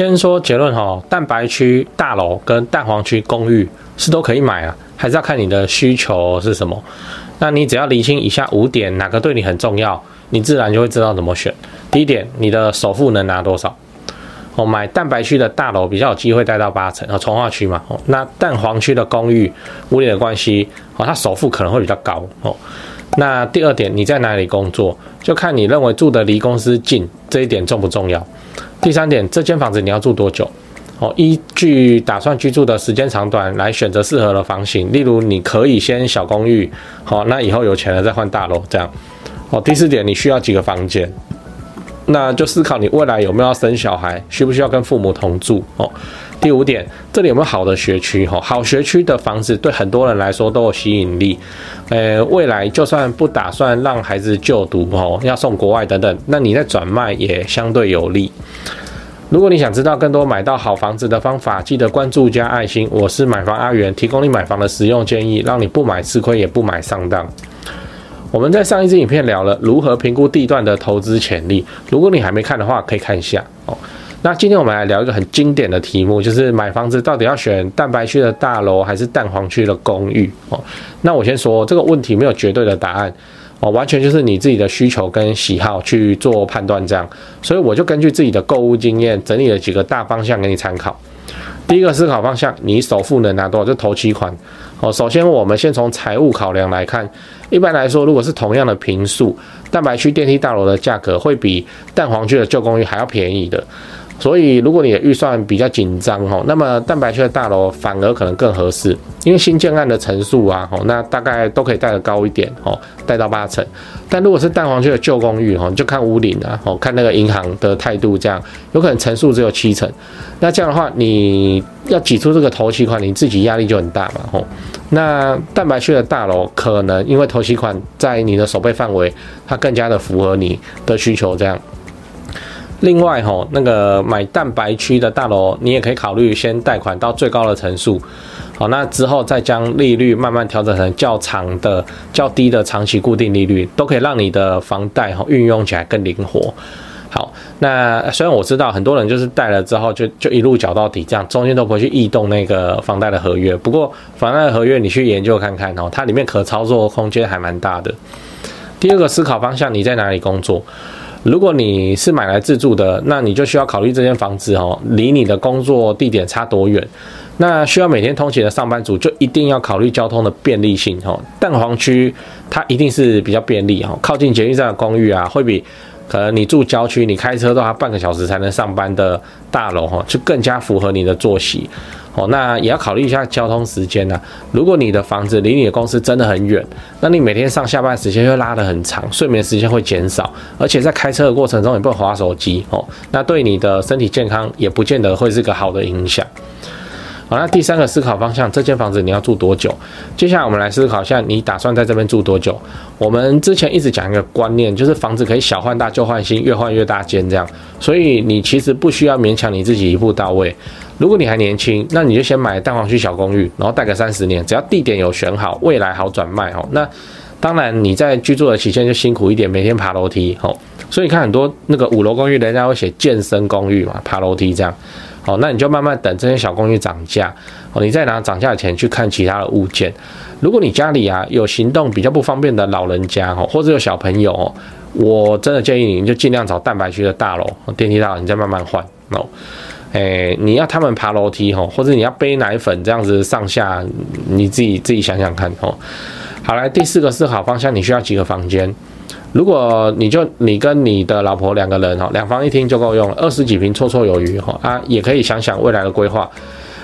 先说结论哈，蛋白区大楼跟蛋黄区公寓是都可以买啊，还是要看你的需求是什么。那你只要理清以下五点，哪个对你很重要，你自然就会知道怎么选。第一点，你的首付能拿多少？哦，买蛋白区的大楼比较有机会贷到八成，哦，从化区嘛。哦，那蛋黄区的公寓，五点的关系，哦，它首付可能会比较高。哦，那第二点，你在哪里工作，就看你认为住的离公司近这一点重不重要。第三点，这间房子你要住多久？哦，依据打算居住的时间长短来选择适合的房型。例如，你可以先小公寓，好，那以后有钱了再换大楼，这样。哦，第四点，你需要几个房间？那就思考你未来有没有要生小孩，需不需要跟父母同住？哦，第五点，这里有没有好的学区？哈，好学区的房子对很多人来说都有吸引力。呃，未来就算不打算让孩子就读，哦，要送国外等等，那你在转卖也相对有利。如果你想知道更多买到好房子的方法，记得关注加爱心。我是买房阿元，提供你买房的实用建议，让你不买吃亏也不买上当。我们在上一支影片聊了如何评估地段的投资潜力，如果你还没看的话，可以看一下哦。那今天我们来聊一个很经典的题目，就是买房子到底要选蛋白区的大楼还是蛋黄区的公寓哦？那我先说这个问题没有绝对的答案。哦，完全就是你自己的需求跟喜好去做判断，这样，所以我就根据自己的购物经验整理了几个大方向给你参考。第一个思考方向，你首付能拿多少就头期款。哦，首先我们先从财务考量来看，一般来说，如果是同样的平数，蛋白区电梯大楼的价格会比蛋黄区的旧公寓还要便宜的。所以，如果你的预算比较紧张哦，那么蛋白区的大楼反而可能更合适，因为新建案的层数啊，哦，那大概都可以贷得高一点哦，贷到八成。但如果是蛋黄区的旧公寓哦，就看屋顶啊，哦，看那个银行的态度，这样有可能层数只有七成。那这样的话，你要挤出这个头期款，你自己压力就很大嘛，吼。那蛋白区的大楼可能因为头期款在你的手备范围，它更加的符合你的需求，这样。另外吼，那个买蛋白区的大楼，你也可以考虑先贷款到最高的层数，好，那之后再将利率慢慢调整成较长的、较低的长期固定利率，都可以让你的房贷哈运用起来更灵活。好，那虽然我知道很多人就是贷了之后就就一路缴到底，这样中间都不会去异动那个房贷的合约。不过房贷的合约你去研究看看哦，它里面可操作空间还蛮大的。第二个思考方向，你在哪里工作？如果你是买来自住的，那你就需要考虑这间房子哦，离你的工作地点差多远？那需要每天通勤的上班族就一定要考虑交通的便利性哦。蛋黄区它一定是比较便利哦，靠近捷运站的公寓啊，会比可能你住郊区，你开车都要半个小时才能上班的大楼哈，就更加符合你的作息。哦，那也要考虑一下交通时间呐。如果你的房子离你的公司真的很远，那你每天上下班时间会拉得很长，睡眠时间会减少，而且在开车的过程中也不会划手机哦，那对你的身体健康也不见得会是个好的影响。好，那第三个思考方向，这间房子你要住多久？接下来我们来思考一下，你打算在这边住多久？我们之前一直讲一个观念，就是房子可以小换大，旧换新，越换越大间这样，所以你其实不需要勉强你自己一步到位。如果你还年轻，那你就先买蛋黄区小公寓，然后贷个三十年，只要地点有选好，未来好转卖哦。那当然你在居住的期间就辛苦一点，每天爬楼梯哦。所以你看很多那个五楼公寓，人家会写健身公寓嘛，爬楼梯这样。哦，那你就慢慢等这些小公寓涨价，哦，你再拿涨价钱去看其他的物件。如果你家里啊有行动比较不方便的老人家哦，或者有小朋友哦，我真的建议你，就尽量找蛋白区的大楼，电梯大楼，你再慢慢换哦。诶，你要他们爬楼梯哦，或者你要背奶粉这样子上下，你自己自己想想看哦。好，来第四个思考方向，你需要几个房间？如果你就你跟你的老婆两个人哈，两房一厅就够用了，二十几平绰绰有余哈啊，也可以想想未来的规划。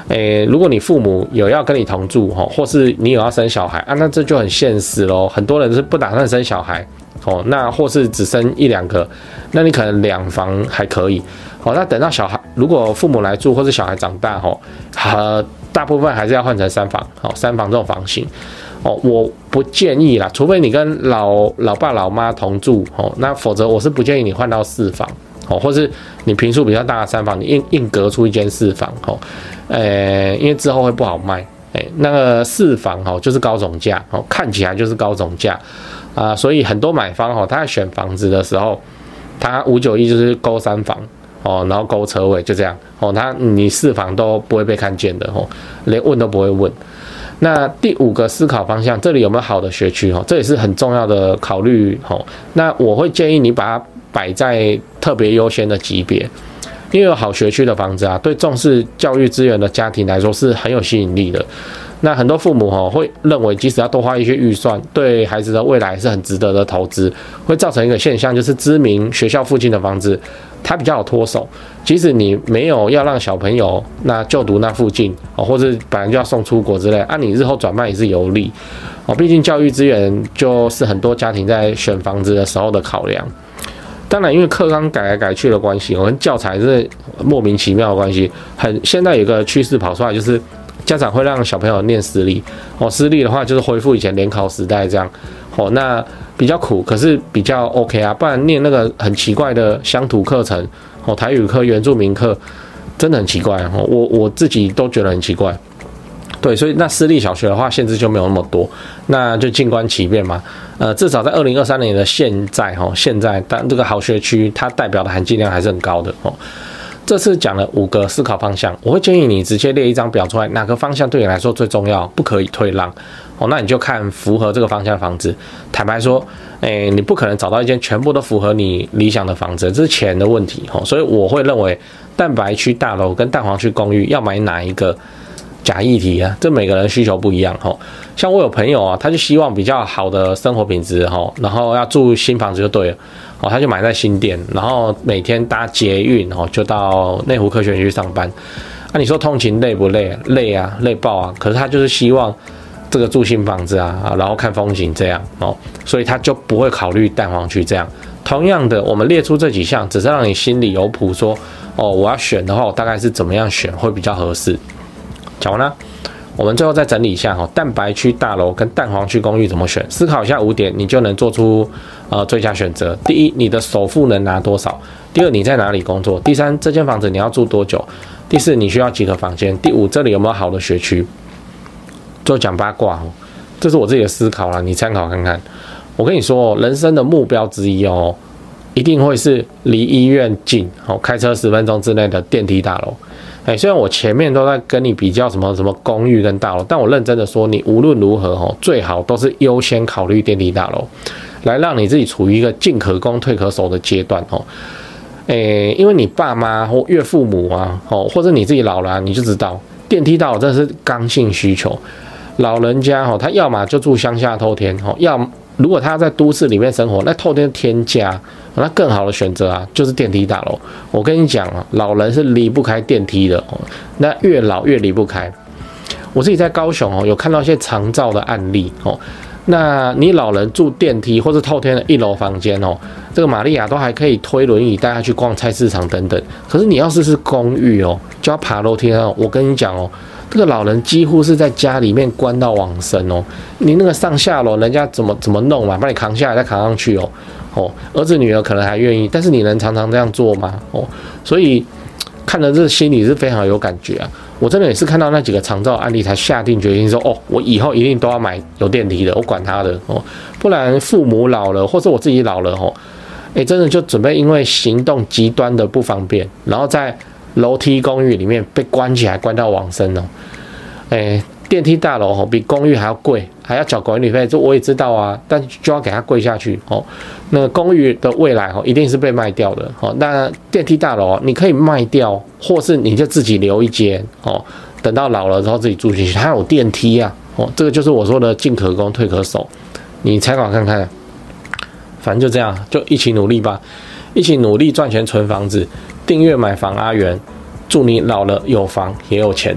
诶，如果你父母有要跟你同住哈，或是你有要生小孩啊，那这就很现实喽。很多人是不打算生小孩哦，那或是只生一两个，那你可能两房还可以。哦，那等到小孩如果父母来住或是小孩长大哈，呃，大部分还是要换成三房，哦，三房这种房型。哦，我不建议啦，除非你跟老老爸老妈同住哦，那否则我是不建议你换到四房哦，或是你平数比较大的三房，你硬硬隔出一间四房哦，呃，因为之后会不好卖，哎，那个四房哦就是高总价哦，看起来就是高总价啊，所以很多买方哦，他在选房子的时候，他五九一就是勾三房哦，然后勾车位就这样哦，他你四房都不会被看见的哦，连问都不会问。那第五个思考方向，这里有没有好的学区哦？这也是很重要的考虑哦。那我会建议你把它摆在特别优先的级别，因为有好学区的房子啊，对重视教育资源的家庭来说是很有吸引力的。那很多父母哈会认为，即使要多花一些预算，对孩子的未来是很值得的投资，会造成一个现象，就是知名学校附近的房子，它比较好脱手。即使你没有要让小朋友那就读那附近哦，或者本来就要送出国之类，啊、你日后转卖也是有利哦。毕竟教育资源就是很多家庭在选房子的时候的考量。当然，因为课纲改来改去的关系，我们教材是莫名其妙的关系，很现在有个趋势跑出来就是。家长会让小朋友念私立，哦，私立的话就是恢复以前联考时代这样，哦，那比较苦，可是比较 OK 啊，不然念那个很奇怪的乡土课程，哦，台语课、原住民课，真的很奇怪哦，我我自己都觉得很奇怪，对，所以那私立小学的话限制就没有那么多，那就静观其变嘛，呃，至少在二零二三年的现在，哈，现在但这个好学区它代表的含金量还是很高的哦。这次讲了五个思考方向，我会建议你直接列一张表出来，哪个方向对你来说最重要，不可以退让哦。那你就看符合这个方向的房子。坦白说，诶，你不可能找到一间全部都符合你理想的房子，这是钱的问题哦。所以我会认为，蛋白区大楼跟蛋黄区公寓要买哪一个？假议题啊，这每个人需求不一样哈。像我有朋友啊，他就希望比较好的生活品质哈，然后要住新房子就对了哦，他就买在新店，然后每天搭捷运哦，就到内湖科学园区上班。那你说通勤累不累？累啊，累爆啊！可是他就是希望这个住新房子啊，然后看风景这样哦，所以他就不会考虑蛋黄区这样。同样的，我们列出这几项，只是让你心里有谱，说哦，我要选的话，我大概是怎么样选会比较合适。讲完了，我们最后再整理一下哈，蛋白区大楼跟蛋黄区公寓怎么选？思考一下五点，你就能做出呃最佳选择。第一，你的首付能拿多少？第二，你在哪里工作？第三，这间房子你要住多久？第四，你需要几个房间？第五，这里有没有好的学区？最后讲八卦哦，这是我自己的思考啦，你参考看看。我跟你说，人生的目标之一哦，一定会是离医院近，好，开车十分钟之内的电梯大楼。哎，虽然我前面都在跟你比较什么什么公寓跟大楼，但我认真的说，你无论如何哦，最好都是优先考虑电梯大楼，来让你自己处于一个进可攻退可守的阶段哦。哎，因为你爸妈或岳父母啊，哦，或者你自己老了，你就知道电梯大楼真的是刚性需求。老人家哦，他要么就住乡下透天哦，要如果他在都市里面生活，那透天天价。那更好的选择啊，就是电梯大楼。我跟你讲啊，老人是离不开电梯的哦。那越老越离不开。我自己在高雄哦，有看到一些长照的案例哦。那你老人住电梯或者透天的一楼房间哦，这个玛利亚都还可以推轮椅带他去逛菜市场等等。可是你要是是公寓哦，就要爬楼梯哦。我跟你讲哦，这个老人几乎是在家里面关到往生哦。你那个上下楼，人家怎么怎么弄嘛，把你扛下来再扛上去哦。哦，儿子女儿可能还愿意，但是你能常常这样做吗？哦，所以看了这心里是非常有感觉啊。我真的也是看到那几个长照案例才下定决心说，哦，我以后一定都要买有电梯的，我管他的哦，不然父母老了，或者我自己老了，哦，诶，真的就准备因为行动极端的不方便，然后在楼梯公寓里面被关起来，关到往生哦，诶。电梯大楼哦，比公寓还要贵，还要缴管理费，这我也知道啊，但就要给它贵下去哦。那公寓的未来哦，一定是被卖掉的哦。那电梯大楼你可以卖掉，或是你就自己留一间哦，等到老了之后自己住进去，它有电梯啊哦。这个就是我说的进可攻退可守，你参考看看。反正就这样，就一起努力吧，一起努力赚钱存房子，订阅买房阿元，祝你老了有房也有钱。